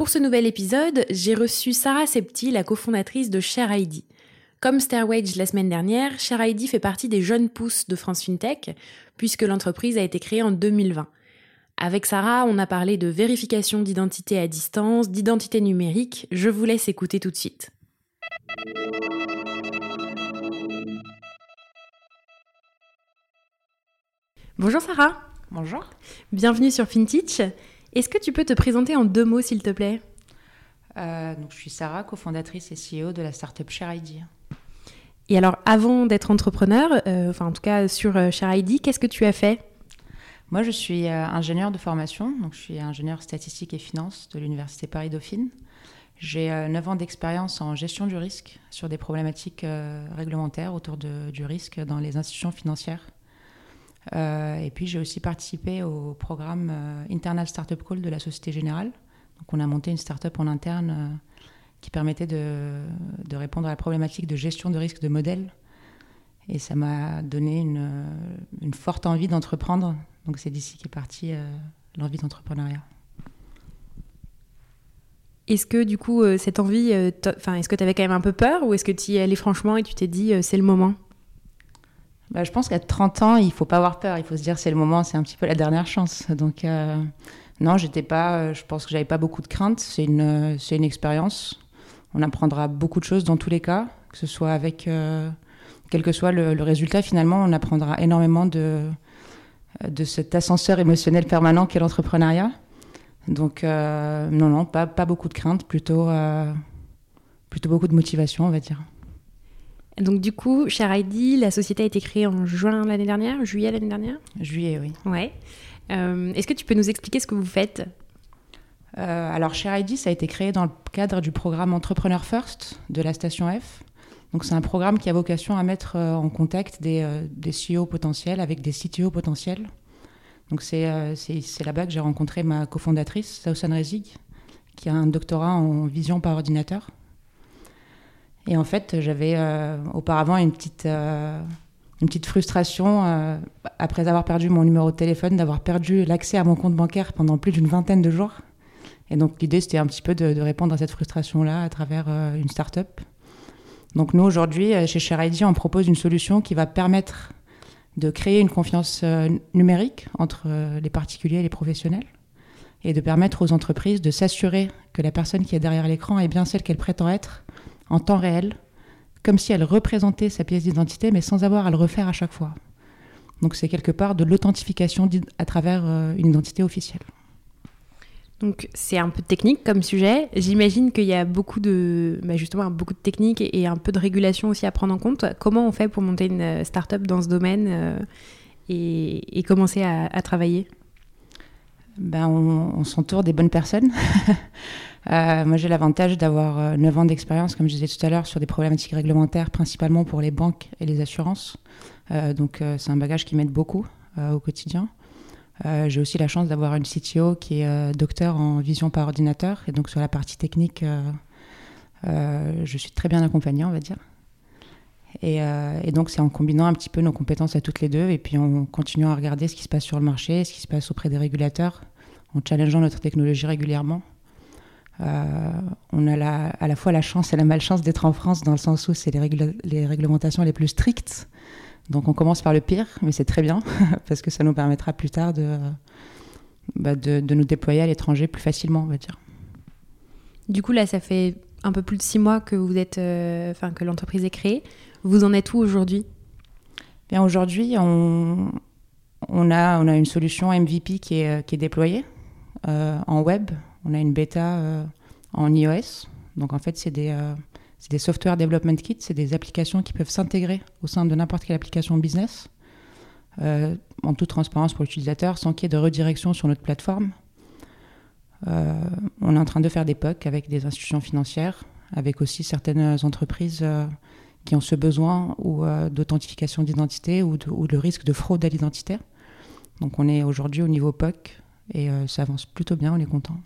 Pour ce nouvel épisode, j'ai reçu Sarah Septi, la cofondatrice de Share ID. Comme Stairwage la semaine dernière, Share ID fait partie des jeunes pousses de France FinTech, puisque l'entreprise a été créée en 2020. Avec Sarah, on a parlé de vérification d'identité à distance, d'identité numérique. Je vous laisse écouter tout de suite. Bonjour Sarah. Bonjour. Bienvenue sur FinTech. Est-ce que tu peux te présenter en deux mots, s'il te plaît? Euh, donc, Je suis Sarah, cofondatrice et CEO de la startup ShareID. Et alors, avant d'être entrepreneur, euh, enfin en tout cas sur euh, ShareID, qu'est-ce que tu as fait? Moi, je suis euh, ingénieur de formation, donc je suis ingénieur statistique et finance de l'Université Paris-Dauphine. J'ai 9 euh, ans d'expérience en gestion du risque sur des problématiques réglementaires autour du risque dans les institutions financières. Et puis j'ai aussi participé au programme Internal Startup Call de la Société Générale. Donc on a monté une startup en interne qui permettait de, répondre à la problématique de gestion de risque de modèles. Et ça m'a donné une, forte envie d'entreprendre donc c'est d'ici qu'est partie euh, l'envie d'entrepreneuriat. Est-ce que du coup, euh, cette envie, euh, enfin, est-ce que tu avais quand même un peu peur ou est-ce que tu y allais franchement et tu t'es dit c'est le moment? Bah, Je pense qu'à 30 ans, il ne faut pas avoir peur. Il faut se dire c'est le moment, c'est un petit peu la dernière chance. Donc non, j'étais pas, je pense que j'avais pas beaucoup de crainte. C'est une, c'est une expérience. On apprendra beaucoup de choses dans tous les cas, que ce soit avec, quel que soit le, résultat, finalement, on apprendra énormément de, de cet ascenseur émotionnel permanent qu'est l'entrepreneuriat. Donc, euh, non, non, pas, pas, beaucoup de crainte, plutôt, euh, plutôt beaucoup de motivation, on va dire. Donc, du coup, Cher ID, la société a été créée en juin l'année dernière, juillet l'année dernière Juillet, oui. Ouais. Euh, est-ce que tu peux nous expliquer ce que vous faites? Alors, Cher ID, ça a été créé dans le cadre du programme Entrepreneur First de la station F. Donc c'est un programme qui a vocation à mettre euh, en contact des, euh, des CEO potentiels avec des CTO potentiels. Donc euh, c'est là-bas que j'ai rencontré ma cofondatrice, Sausan Rezig, qui a un doctorat en vision par ordinateur. Et en fait, j'avais auparavant une petite, une petite frustration après avoir perdu mon numéro de téléphone, d'avoir perdu l'accès à mon compte bancaire pendant plus d'une vingtaine de jours. Et donc l'idée, c'était un petit peu de, répondre à cette frustration-là à travers une start-up. Donc nous, aujourd'hui, euh, chez ShareID, on propose une solution qui va permettre de créer une confiance euh, numérique entre euh, les particuliers et les professionnels et de permettre aux entreprises de s'assurer que la personne qui est derrière l'écran est bien celle qu'elle prétend être en temps réel, comme si elle représentait sa pièce d'identité, mais sans avoir à le refaire à chaque fois. Donc c'est quelque part de l'authentification à travers une identité officielle. Donc c'est un peu technique comme sujet. J'imagine qu'il y a beaucoup de, bah, justement, beaucoup de techniques et, un peu de régulation aussi à prendre en compte. Comment on fait pour monter une euh, start-up dans ce domaine euh, et, commencer à, travailler? Ben, on, s'entoure des bonnes personnes. Euh, moi, j'ai l'avantage d'avoir 9 ans d'expérience, comme je disais tout à l'heure, sur des problématiques réglementaires, principalement pour les banques et les assurances. donc, c'est un bagage qui m'aide beaucoup au quotidien. Euh, j'ai aussi la chance d'avoir une CTO qui est euh, docteur en vision par ordinateur. Et donc sur la partie technique, euh, je suis très bien accompagnée, on va dire. Et, et donc c'est en combinant un petit peu nos compétences à toutes les deux et puis en continuant à regarder ce qui se passe sur le marché, ce qui se passe auprès des régulateurs, en challengeant notre technologie régulièrement. on a à la fois la chance et la malchance d'être en France dans le sens où c'est les, réglementations les plus strictes. Donc on commence par le pire, mais c'est très bien, parce que ça nous permettra plus tard bah, de, de, nous déployer à l'étranger plus facilement, on va dire. Du coup, là, ça fait un peu plus de six mois que enfin que l'entreprise est créée. Vous en êtes où aujourd'hui? Bien aujourd'hui, on, a, une solution MVP qui est, déployée en web. On a une bêta en iOS. Donc en fait, c'est des, c'est des software development kits, c'est des applications qui peuvent s'intégrer au sein de n'importe quelle application business, euh, en toute transparence pour l'utilisateur, sans qu'il y ait de redirection sur notre plateforme. Euh, on est en train de faire des POC avec des institutions financières, avec aussi certaines entreprises euh, qui ont ce besoin ou d'authentification d'identité ou, ou, le risque de fraude à l'identité. Donc on est aujourd'hui au niveau POC et ça avance plutôt bien, on est content.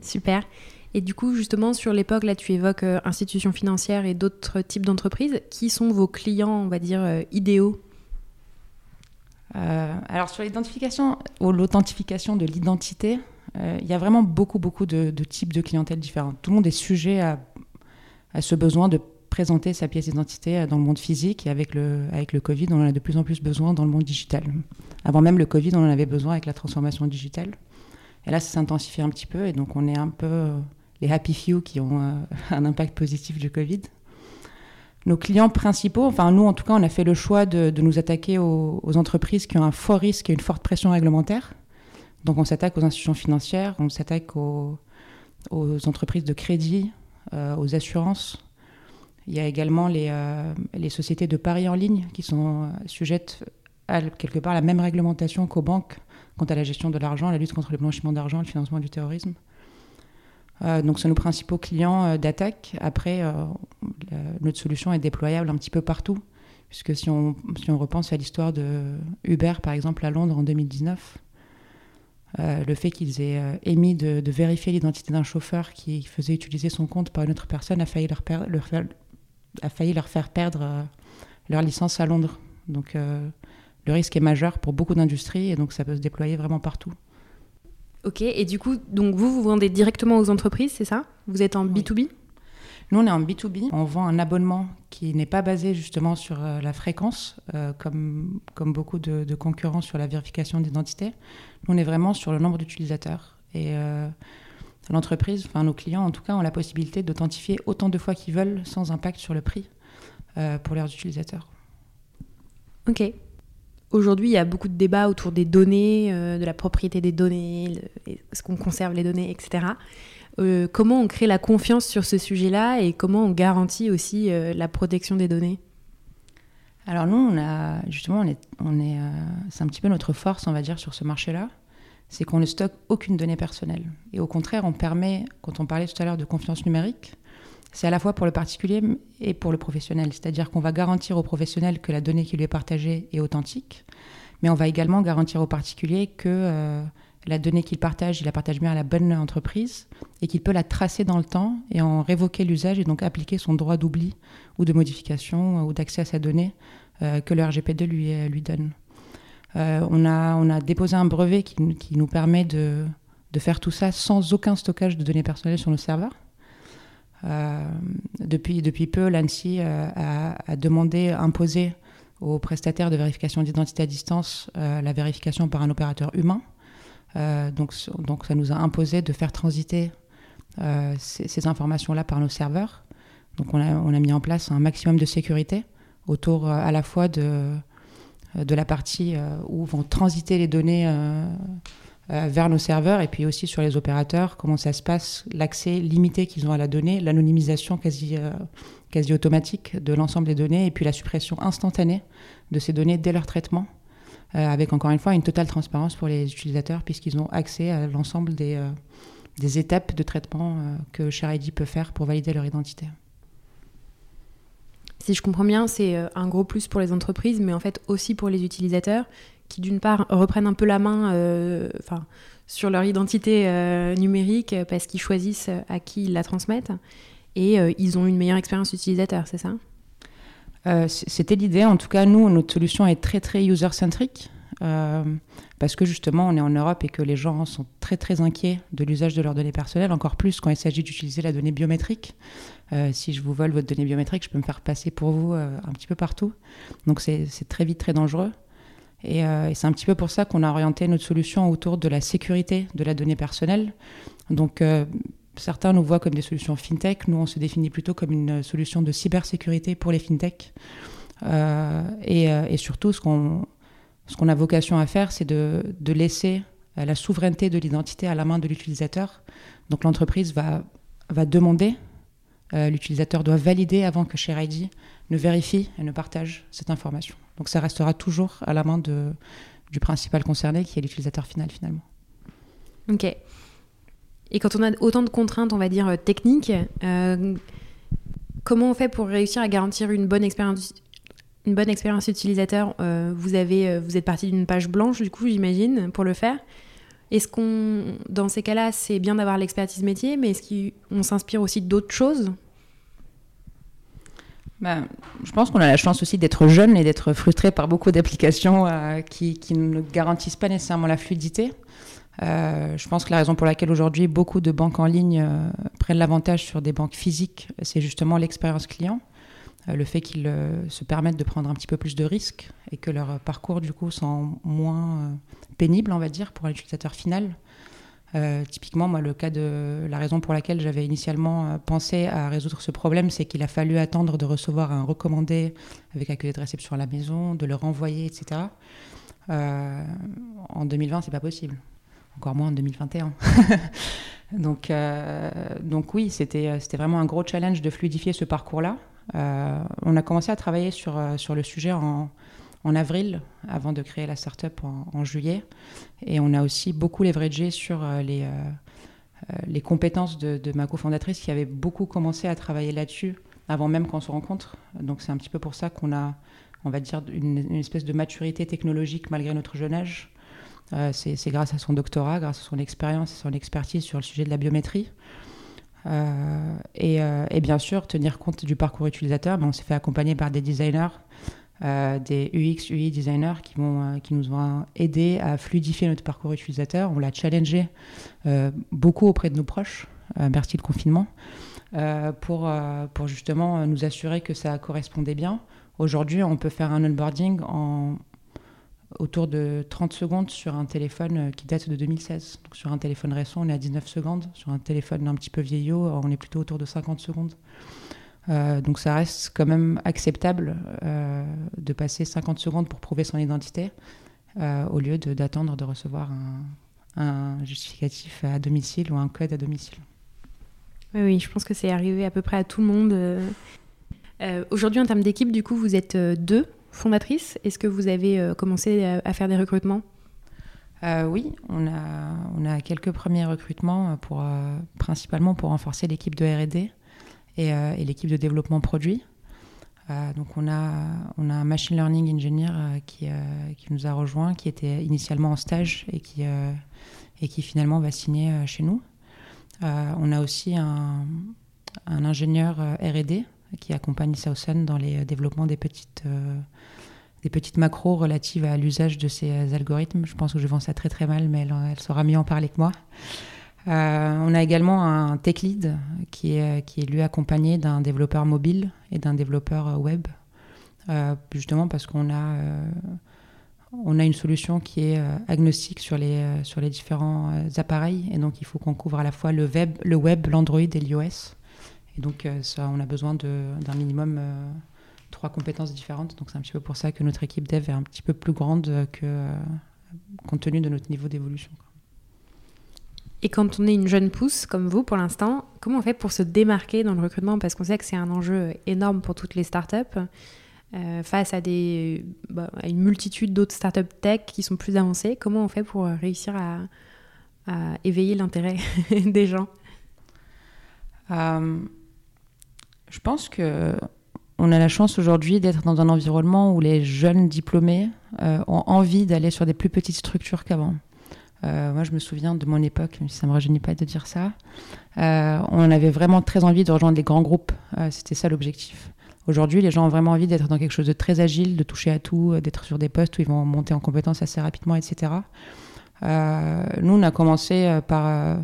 Super. Et du coup, justement, sur l'époque, là, tu évoques euh, institutions financières et d'autres types d'entreprises. Qui sont vos clients, on va dire, euh, idéaux? Euh, Alors, sur l'identification ou l'authentification de l'identité, il y a vraiment beaucoup, beaucoup de, types de clientèle différents. Tout le monde est sujet à, à ce besoin de présenter sa pièce d'identité dans le monde physique et avec le, avec le Covid, on en a de plus en plus besoin dans le monde digital. Avant même le Covid, on en avait besoin avec la transformation digitale. Et là, ça s'intensifie un petit peu et donc on est un peu les happy few qui ont euh, un impact positif du Covid. Nos clients principaux, enfin nous en tout cas, on a fait le choix de, nous attaquer aux, entreprises qui ont un fort risque et une forte pression réglementaire. Donc on s'attaque aux institutions financières, on s'attaque aux, entreprises de crédit, euh, aux assurances. Il y a également les, euh, les, sociétés de paris en ligne qui sont sujettes à quelque part la même réglementation qu'aux banques quant à la gestion de l'argent, la lutte contre le blanchiment d'argent, le financement du terrorisme. Euh, donc, c'est nos principaux clients euh, d'attaque. Après, euh, notre solution est déployable un petit peu partout, puisque si on, si on repense à l'histoire de Uber, par exemple, à Londres en 2019, le fait qu'ils aient émis de, vérifier l'identité d'un chauffeur qui faisait utiliser son compte par une autre personne a failli leur, leur, faire, a failli leur faire perdre leur licence à Londres. Donc, le risque est majeur pour beaucoup d'industries et donc ça peut se déployer vraiment partout. Ok, et du coup, donc vous, vous vendez directement aux entreprises, c'est ça? Vous êtes en B2B Nous, on est en B2B. On vend un abonnement qui n'est pas basé justement sur euh, la fréquence, euh, comme, comme beaucoup de, concurrents sur la vérification d'identité. Nous, on est vraiment sur le nombre d'utilisateurs. Et euh, l'entreprise, enfin nos clients en tout cas, ont la possibilité d'authentifier autant de fois qu'ils veulent sans impact sur le prix pour leurs utilisateurs. Ok. Aujourd'hui, il y a beaucoup de débats autour des données, euh, de la propriété des données, est-ce qu'on conserve les données, etc. Euh, comment on crée la confiance sur ce sujet-là et comment on garantit aussi euh, la protection des données? Alors nous, on a justement, on est, on est, c'est un petit peu notre force, on va dire, sur ce marché-là, c'est qu'on ne stocke aucune donnée personnelle. Et au contraire, on permet, quand on parlait tout à l'heure de confiance numérique, c'est à la fois pour le particulier et pour le professionnel. C'est-à-dire qu'on va garantir au professionnel que la donnée qui lui est partagée est authentique, mais on va également garantir au particulier que euh, la donnée qu'il partage, il la partage bien à la bonne entreprise et qu'il peut la tracer dans le temps et en révoquer l'usage et donc appliquer son droit d'oubli ou de modification euh, ou d'accès à sa donnée euh, que le RGPD lui, lui donne. On, a, on a déposé un brevet qui, nous permet de, faire tout ça sans aucun stockage de données personnelles sur nos serveurs. Euh, depuis, peu, l'ANSI euh, a, demandé, imposé aux prestataires de vérification d'identité à distance euh, la vérification par un opérateur humain. donc, ça nous a imposé de faire transiter ces, informations-là par nos serveurs. Donc on a, mis en place un maximum de sécurité autour à la fois de, de la partie où vont transiter les données euh, vers nos serveurs et puis aussi sur les opérateurs, comment ça se passe, l'accès limité qu'ils ont à la donnée, l'anonymisation quasi, euh, quasi automatique de l'ensemble des données et puis la suppression instantanée de ces données dès leur traitement, euh, avec encore une fois une totale transparence pour les utilisateurs puisqu'ils ont accès à l'ensemble des, des étapes de traitement que ShareID peut faire pour valider leur identité. Si je comprends bien, c'est un gros plus pour les entreprises, mais en fait aussi pour les utilisateurs qui d'une part reprennent un peu la main euh, sur leur identité euh, numérique parce qu'ils choisissent à qui ils la transmettent. Et euh, ils ont une meilleure expérience utilisateur, c'est ça? C'était l'idée. En tout cas, nous, notre solution est très très user-centric parce que justement, on est en Europe et que les gens sont très très inquiets de l'usage de leurs données personnelles, encore plus quand il s'agit d'utiliser la donnée biométrique. si je vous vole votre donnée biométrique, je peux me faire passer pour vous un petit peu partout. Donc c'est très vite très dangereux. Euh, et, c'est un petit peu pour ça qu'on a orienté notre solution autour de la sécurité de la donnée personnelle. Donc, euh, certains nous voient comme des solutions fintech. Nous, on se définit plutôt comme une solution de cybersécurité pour les fintech. Et, surtout, ce qu'on ce qu'on a vocation à faire, c'est de, laisser la souveraineté de l'identité à la main de l'utilisateur. Donc l'entreprise va, demander, l'utilisateur doit valider avant que ShareID ne vérifie et ne partage cette information. Donc ça restera toujours à la main du principal concerné, qui est l'utilisateur final finalement. Ok. Et quand on a autant de contraintes, on va dire, euh, techniques, euh, comment on fait pour réussir à garantir une bonne expérience une bonne expérience utilisateur, euh, vous, avez, vous êtes parti d'une page blanche, du coup, j'imagine, pour le faire. Est-ce qu'on, dans ces cas-là, c'est bien d'avoir l'expertise métier, mais est-ce qu'on s'inspire aussi d'autres choses? Ben, je pense qu'on a la chance aussi d'être jeune et d'être frustré par beaucoup d'applications euh, qui, ne garantissent pas nécessairement la fluidité. Euh, je pense que la raison pour laquelle aujourd'hui beaucoup de banques en ligne euh, prennent l'avantage sur des banques physiques, c'est justement l'expérience client, le fait qu'ils se permettent de prendre un petit peu plus de risques et que leur parcours du coup sont moins pénible, on va dire, pour l'utilisateur final. Euh, typiquement, moi, le cas de la raison pour laquelle j'avais initialement euh, pensé à résoudre ce problème, c'est qu'il a fallu attendre de recevoir un recommandé avec accusé de réception à la maison, de le renvoyer, etc. Euh, en 2020, c'est pas possible. Encore moins en 2021. donc, donc oui, c'était vraiment un gros challenge de fluidifier ce parcours-là. On a commencé à travailler sur, sur le sujet en, en avril, avant de créer la startup en, en juillet. Et on a aussi beaucoup leveragé sur euh, les, euh, euh, les compétences de, ma cofondatrice qui avait beaucoup commencé à travailler là-dessus avant même qu'on se rencontre. Donc c'est un petit peu pour ça qu'on a, on va dire, une, espèce de maturité technologique malgré notre jeune âge. c'est grâce à son doctorat, grâce à son expérience et son expertise sur le sujet de la biométrie. Et, et, bien sûr, tenir compte du parcours utilisateur. Mais on s'est fait accompagner par des designers euh, des UX, UI designers qui, vont, euh, qui nous ont aidé à fluidifier notre parcours utilisateur. On l'a challengé euh, beaucoup auprès de nos proches, merci le confinement, pour, pour justement nous assurer que ça correspondait bien. Aujourd'hui, on peut faire un onboarding en autour de 30 secondes sur un téléphone qui date de 2016. Donc sur un téléphone récent, on est à 19 secondes. Sur un téléphone un petit peu vieillot, on est plutôt autour de 50 secondes. Euh, donc ça reste quand même acceptable euh, de passer 50 secondes pour prouver son identité euh, au lieu d'attendre de, recevoir un, justificatif à domicile ou un code à domicile. Oui, oui je pense que c'est arrivé à peu près à tout le monde. Aujourd'hui, en termes d'équipe, du coup, vous êtes deux fondatrices. Est-ce que vous avez commencé à, faire des recrutements? Oui, on a, quelques premiers recrutements principalement pour renforcer l'équipe de RD. Euh, et, l'équipe de développement produit. Euh, donc on a, un machine learning engineer euh, qui, nous a rejoint, qui était initialement en stage et qui, finalement va signer chez nous. on a aussi un ingénieur R&D qui accompagne Southern dans les développements des petites, des petites macros relatives à l'usage de ces algorithmes. Je pense que je vends ça très très mal, mais elle, elle saura mieux en parler que moi. Euh, on a également un tech lead qui est, qui est lui accompagné d'un développeur mobile et d'un développeur web, euh, justement parce qu'on a, euh, on a une solution qui est agnostique sur les, sur les différents appareils et donc il faut qu'on couvre à la fois le web, le web l'Android et l'iOS. Et donc ça, on a besoin d'un minimum trois compétences différentes. Donc c'est un petit peu pour ça que notre équipe dev est un petit peu plus grande que compte tenu de notre niveau d'évolution. Et quand on est une jeune pousse comme vous pour l'instant, comment on fait pour se démarquer dans le recrutement? Parce qu'on sait que c'est un enjeu énorme pour toutes les startups. Euh, face à, des, bah, à une multitude d'autres startups tech qui sont plus avancées, comment on fait pour réussir à, éveiller l'intérêt des gens? Euh, Je pense que on a la chance aujourd'hui d'être dans un environnement où les jeunes diplômés euh, ont envie d'aller sur des plus petites structures qu'avant. Euh, moi, je me souviens de mon époque, ça ne me rajeunit pas de dire ça. Euh, on avait vraiment très envie de rejoindre des grands groupes. C'était ça l'objectif. Aujourd'hui, les gens ont vraiment envie d'être dans quelque chose de très agile, de toucher à tout, d'être sur des postes où ils vont monter en compétences assez rapidement, etc. nous, on a commencé par,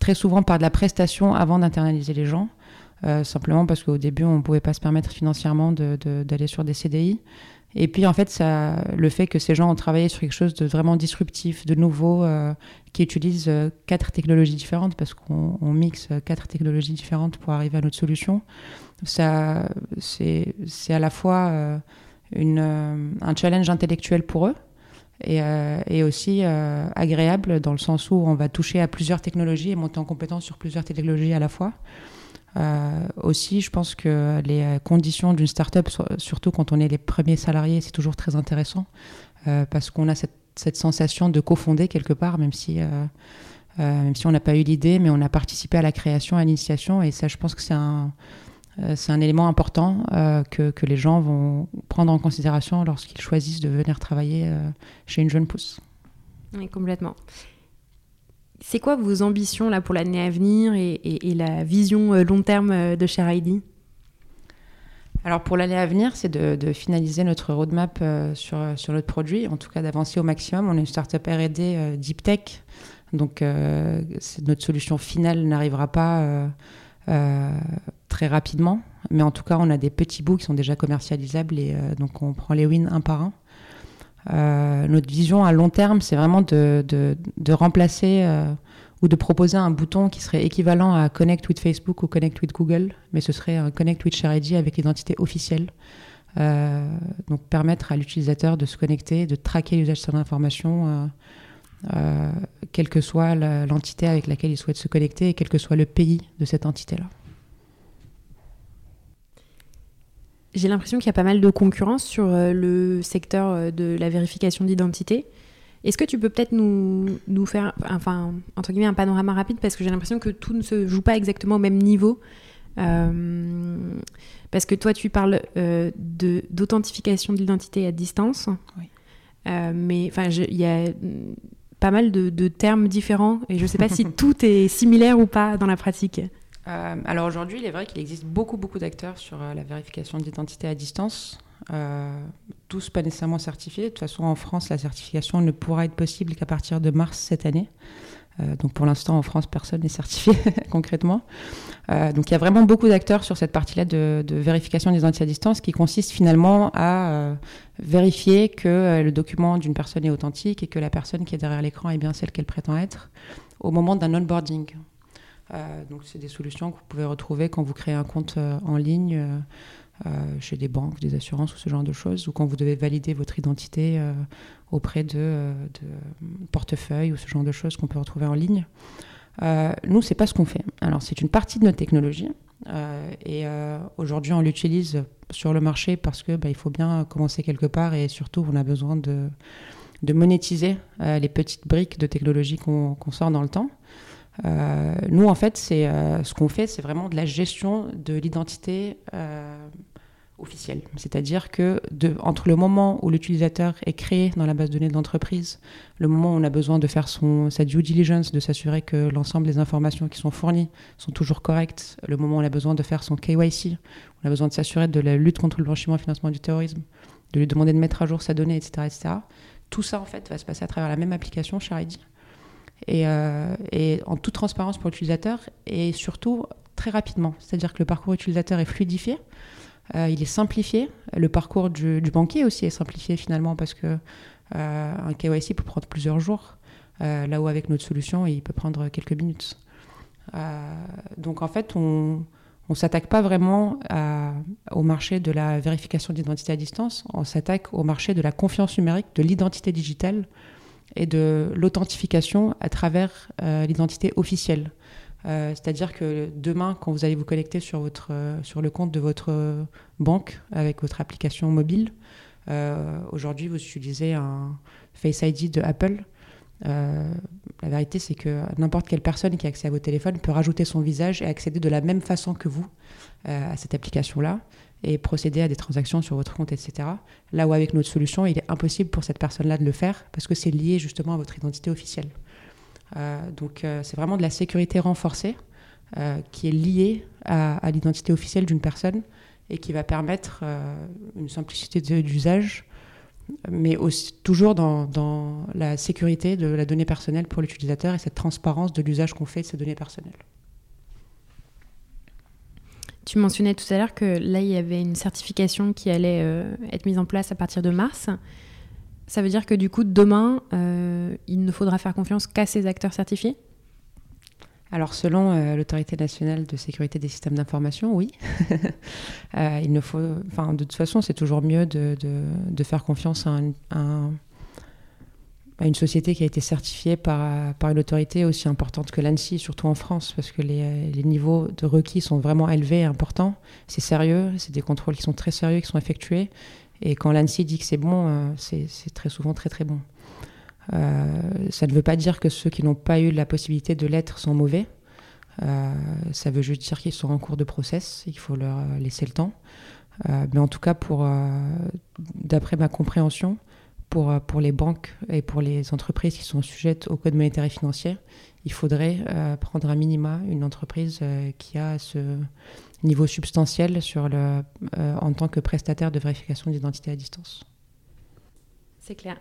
très souvent par de la prestation avant d'internaliser les gens. Simplement parce qu'au début, on ne pouvait pas se permettre financièrement d'aller sur des CDI. Et puis en fait, le fait que ces gens ont travaillé sur quelque chose de vraiment disruptif, de nouveau, euh, qui utilise euh, quatre technologies différentes, parce qu'on mixe quatre technologies différentes pour arriver à notre solution, c'est à la fois euh, une, un challenge intellectuel pour eux, et, et aussi agréable dans le sens où on va toucher à plusieurs technologies et monter en compétence sur plusieurs technologies à la fois. Euh, aussi, je pense que les conditions d'une start-up, surtout quand on est les premiers salariés, c'est toujours très intéressant euh, parce qu'on a cette, sensation de cofonder quelque part, même si, euh, même si on n'a pas eu l'idée, mais on a participé à la création, à l'initiation. Et ça, je pense que c'est un, c'est un élément important que, les gens vont prendre en considération lorsqu'ils choisissent de venir travailler chez une jeune pousse. Oui, complètement. C'est quoi vos ambitions là pour l'année à venir et, la vision euh, long terme euh, de Cher Heidi? Alors pour l'année à venir, c'est de, finaliser notre roadmap euh, sur, sur notre produit, en tout cas d'avancer au maximum. On est une startup R&D deep tech, donc notre solution finale n'arrivera pas très rapidement, mais en tout cas on a des petits bouts qui sont déjà commercialisables et donc on prend les wins un par un. Euh, notre vision à long terme, c'est vraiment de, remplacer euh, ou de proposer un bouton qui serait équivalent à Connect with Facebook ou Connect with Google, mais ce serait un Connect with ShareID avec l'identité officielle. Euh, donc permettre à l'utilisateur de se connecter, de traquer l'usage de son information, quelle que soit l'entité avec laquelle il souhaite se connecter et quel que soit le pays de cette entité-là. J'ai l'impression qu'il y a pas mal de concurrence sur euh, le secteur euh, de la vérification d'identité. Est-ce que tu peux peut-être nous, nous, faire, enfin, entre guillemets, un panorama rapide? Parce que j'ai l'impression que tout ne se joue pas exactement au même niveau. Euh, parce que toi, tu parles de d'authentification de l'identité à distance. Oui. mais enfin, il y a pas mal de, de, termes différents et je ne sais pas si tout est similaire ou pas dans la pratique. Euh, alors aujourd'hui, il est vrai qu'il existe beaucoup, beaucoup d'acteurs sur euh, la vérification d'identité à distance. Euh, tous pas nécessairement certifiés. De toute façon, en France, la certification ne pourra être possible qu'à partir de mars cette année. donc pour l'instant, en France, personne n'est certifié concrètement. donc il y a vraiment beaucoup d'acteurs sur cette partie-là de, de, vérification d'identité à distance qui consiste finalement à vérifier que le document d'une personne est authentique et que la personne qui est derrière l'écran est bien celle qu'elle prétend être au moment d'un onboarding. Euh, donc, c'est des solutions que vous pouvez retrouver quand vous créez un compte euh, en ligne euh, chez des banques, des assurances ou ce genre de choses, ou quand vous devez valider votre identité auprès de, de portefeuilles ou ce genre de choses qu'on peut retrouver en ligne. Euh, nous, c'est pas ce qu'on fait. Alors, c'est une partie de notre technologie. et aujourd'hui, on l'utilise sur le marché parce que bah, il faut bien commencer quelque part et surtout, on a besoin de, de monétiser les petites briques de technologie qu'on sort dans le temps. Euh, nous, en fait, c'est euh, ce qu'on fait, c'est vraiment de la gestion de l'identité euh, officielle. C'est-à-dire que entre le moment où l'utilisateur est créé dans la base de données de l'entreprise, le moment où on a besoin de faire sa due diligence, de s'assurer que l'ensemble des informations qui sont fournies sont toujours correctes, le moment où on a besoin de faire son KYC, on a besoin de s'assurer de la lutte contre le blanchiment et le financement du terrorisme, de lui demander de mettre à jour sa donnée, etc., etc. Tout ça, en fait, va se passer à travers la même application, ID et, euh, et, en toute transparence pour l'utilisateur et surtout très rapidement. C'est-à-dire que le parcours utilisateur est fluidifié, euh, il est simplifié. Le parcours du, banquier aussi est simplifié finalement parce que euh, un KYC peut prendre plusieurs jours, là où avec notre solution, il peut prendre quelques minutes. donc en fait, on ne s'attaque pas vraiment au marché de la vérification d'identité à distance, on s'attaque au marché de la confiance numérique, de l'identité digitale et de l'authentification à travers euh, l'identité officielle. Euh, c'est-à-dire que demain, quand vous allez vous connecter sur, votre, euh, sur le compte de votre banque avec votre application mobile, aujourd'hui vous utilisez un Face ID de Apple. la vérité, c'est que n'importe quelle personne qui a accès à vos téléphones peut rajouter son visage et accéder de la même façon que vous à cette application-là et procéder à des transactions sur votre compte, etc. Là où avec notre solution, il est impossible pour cette personne-là de le faire parce que c'est lié justement à votre identité officielle. Euh, donc euh, c'est vraiment de la sécurité renforcée euh, qui est liée à, l'identité officielle d'une personne et qui va permettre une simplicité d'usage, mais aussi toujours dans, dans, la sécurité de la donnée personnelle pour l'utilisateur et cette transparence de l'usage qu'on fait de ces données personnelles. Tu mentionnais tout à l'heure que là, il y avait une certification qui allait être mise en place à partir de mars. Ça veut dire que du coup, demain, il ne faudra faire confiance qu'à ces acteurs certifiés? Alors selon euh, l'autorité nationale de sécurité des systèmes d'information, oui. euh, il ne faut, enfin, de toute façon, c'est toujours mieux de, de, faire confiance à, un, une société qui a été certifiée par, par une autorité aussi importante que l'ANSI, surtout en France, parce que les, les, niveaux de requis sont vraiment élevés et importants. C'est sérieux, c'est des contrôles qui sont très sérieux, qui sont effectués. Et quand l'ANSI dit que c'est bon, euh, c'est très souvent très très bon. Euh, ça ne veut pas dire que ceux qui n'ont pas eu la possibilité de l'être sont mauvais. Euh, ça veut juste dire qu'ils sont en cours de process, il faut leur laisser le temps. Euh, mais en tout cas, pour, d'après ma compréhension, pour, pour les banques et pour les entreprises qui sont sujettes au code monétaire et financier, il faudrait prendre à minima une entreprise qui a ce niveau substantiel sur le, en tant que prestataire de vérification d'identité à distance. C'est clair.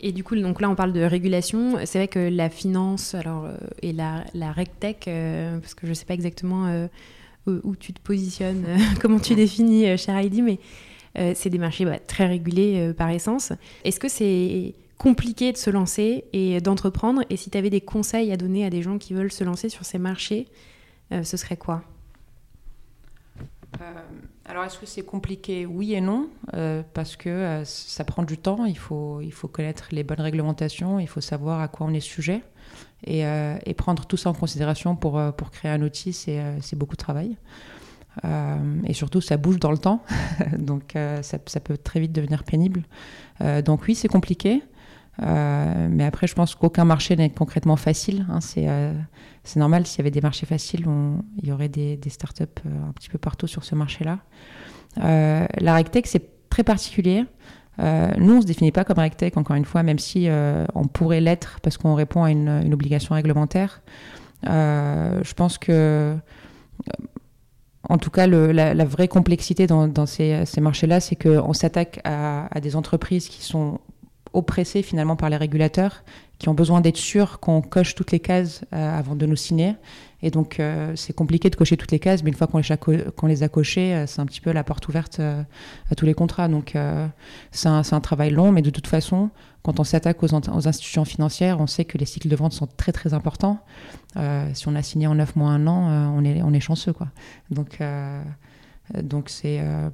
Et du coup, donc là, on parle de régulation. C'est vrai que la finance alors, euh, et la, la RegTech, euh, parce que je ne sais pas exactement euh, où, tu te positionnes, comment tu définis, cher Heidi, mais c'est des marchés bah, très régulés par essence. Est-ce que c'est compliqué de se lancer et d'entreprendre? Et si tu avais des conseils à donner à des gens qui veulent se lancer sur ces marchés, ce serait quoi? Alors, est-ce que c'est compliqué? Oui et non, euh, parce que euh, ça prend du temps. Il faut, il faut connaître les bonnes réglementations, il faut savoir à quoi on est sujet. Et, euh, et prendre tout ça en considération pour, pour créer un outil, c'est beaucoup de travail. Et surtout, ça bouge dans le temps, donc ça, ça, peut très vite devenir pénible. donc oui, c'est compliqué. Euh, mais après, je pense qu'aucun marché n'est concrètement facile. Hein. Euh, c'est normal, s'il y avait des marchés faciles, il y aurait des, startups euh, un petit peu partout sur ce marché-là. la RegTech, c'est très particulier. nous, on ne se définit pas comme RegTech, encore une fois, même si on pourrait l'être parce qu'on répond à une, une obligation réglementaire. je pense que en tout cas, le, la, la, vraie complexité dans, ces, marchés-là, c'est qu'on s'attaque à, des entreprises qui sont oppressés finalement par les régulateurs qui ont besoin d'être sûrs qu'on coche toutes les cases euh, avant de nous signer. Et donc, euh, c'est compliqué de cocher toutes les cases, mais une fois qu'on les, a cochées, euh, c'est un petit peu la porte ouverte à tous les contrats. Donc, c'est un, travail long, mais de toute façon, quand on s'attaque aux, institutions financières, on sait que les cycles de vente sont très, très importants. si on a signé en 9 mois, un an, on, est, on est chanceux. Quoi. Donc, donc c'est euh,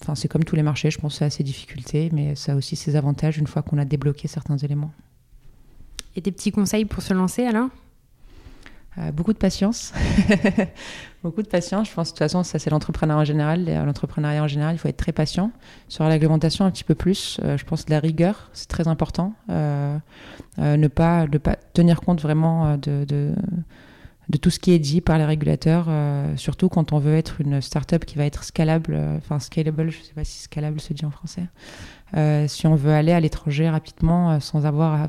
enfin c'est comme tous les marchés, je pense que ça a ses difficultés, mais ça a aussi ses avantages une fois qu'on a débloqué certains éléments. Et des petits conseils pour se lancer alors euh, beaucoup de patience. beaucoup de patience. Je pense de toute façon, ça c'est l'entrepreneuriat en général. L'entrepreneuriat en général, il faut être très patient. Sur la réglementation, un petit peu plus. Euh, je pense de la rigueur, c'est très important. ne, pas, ne pas tenir compte vraiment de, de de tout ce qui est dit par les régulateurs, euh, surtout quand on veut être une startup qui va être scalable, euh, enfin scalable, je ne sais pas si scalable se dit en français. Euh, si on veut aller à l'étranger rapidement sans avoir à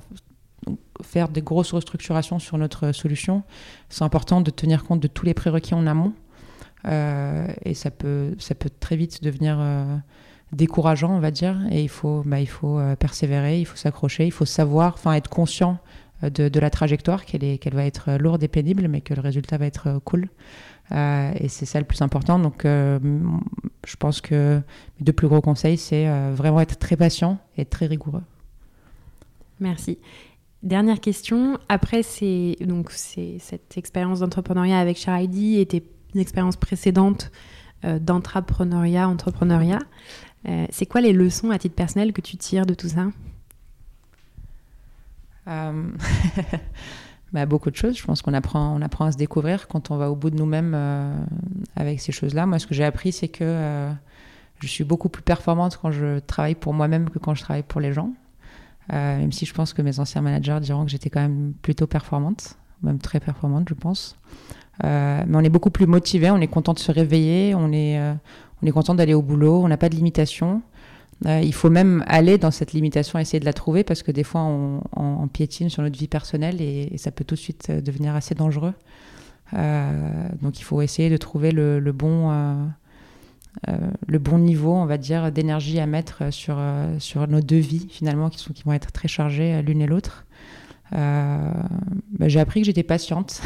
faire des grosses restructurations sur notre solution, c'est important de tenir compte de tous les prérequis en amont. et ça peut, ça peut très vite devenir décourageant, on va dire. Et il faut, bah, il faut persévérer, il faut s'accrocher, il faut savoir, enfin être conscient de, la trajectoire, qu'elle va être lourde et pénible, mais que le résultat va être cool. Euh, et c'est ça le plus important. Donc, euh, je pense que mes deux plus gros conseils, c'est euh, vraiment être très patient et très rigoureux. Merci. Dernière question. Après, c'est donc cette expérience d'entrepreneuriat avec Charidi et tes expériences précédentes d'entrepreneuriat, entrepreneuriat. c'est quoi les leçons à titre personnel que tu tires de tout ça? euh, bah, beaucoup de choses. Je pense qu'on apprend, on apprend à se découvrir quand on va au bout de nous-mêmes euh, avec ces choses-là. Moi, ce que j'ai appris, c'est que euh, je suis beaucoup plus performante quand je travaille pour moi-même que quand je travaille pour les gens. même si je pense que mes anciens managers diront que j'étais quand même plutôt performante, même très performante, je pense. mais on est beaucoup plus motivé, on est content de se réveiller, on est, on est content d'aller au boulot, on n'a pas de limitation. Euh, il faut même aller dans cette limitation, essayer de la trouver, parce que des fois, on, piétine sur notre vie personnelle et, ça peut tout de suite euh, devenir assez dangereux. Euh, donc, il faut essayer de trouver le, bon, le bon niveau, on va dire, d'énergie à mettre sur, sur nos deux vies, finalement, qui, sont, qui vont être très chargées l'une et l'autre. bah, j'ai appris que j'étais patiente.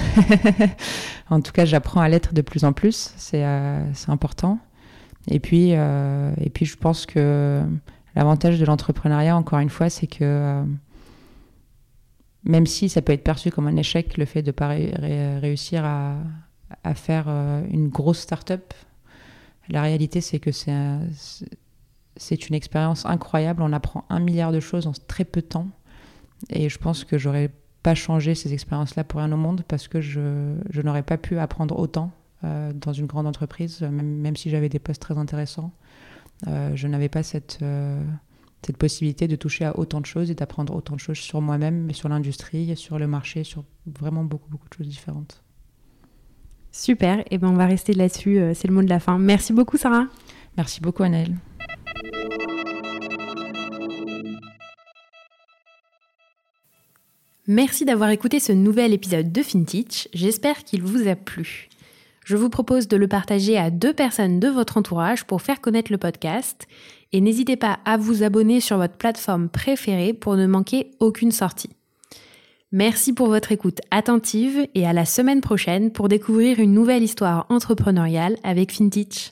en tout cas, j'apprends à l'être de plus en plus. C'est important. Et puis, et puis, je pense que l'avantage de l'entrepreneuriat, encore une fois, c'est que même si ça peut être perçu comme un échec, le fait de ne pas réussir à, faire euh, une grosse start-up, la réalité, c'est que c'est une expérience incroyable. On apprend un milliard de choses en très peu de temps. Et je pense que j'aurais pas changé ces expériences-là pour rien au monde parce que je, n'aurais pas pu apprendre autant euh, dans une grande entreprise, même, même si j'avais des postes très intéressants. Euh, je n'avais pas cette, cette possibilité de toucher à autant de choses et d'apprendre autant de choses sur moi-même, mais sur l'industrie, sur le marché, sur vraiment beaucoup, beaucoup de choses différentes. Super, et eh ben on va rester là-dessus, euh, c'est le mot de la fin. Merci beaucoup Sarah. Merci beaucoup Annelle. Merci d'avoir écouté ce nouvel épisode de FinTech, j'espère qu'il vous a plu. Je vous propose de le partager à deux personnes de votre entourage pour faire connaître le podcast et n'hésitez pas à vous abonner sur votre plateforme préférée pour ne manquer aucune sortie. Merci pour votre écoute attentive et à la semaine prochaine pour découvrir une nouvelle histoire entrepreneuriale avec FinTech.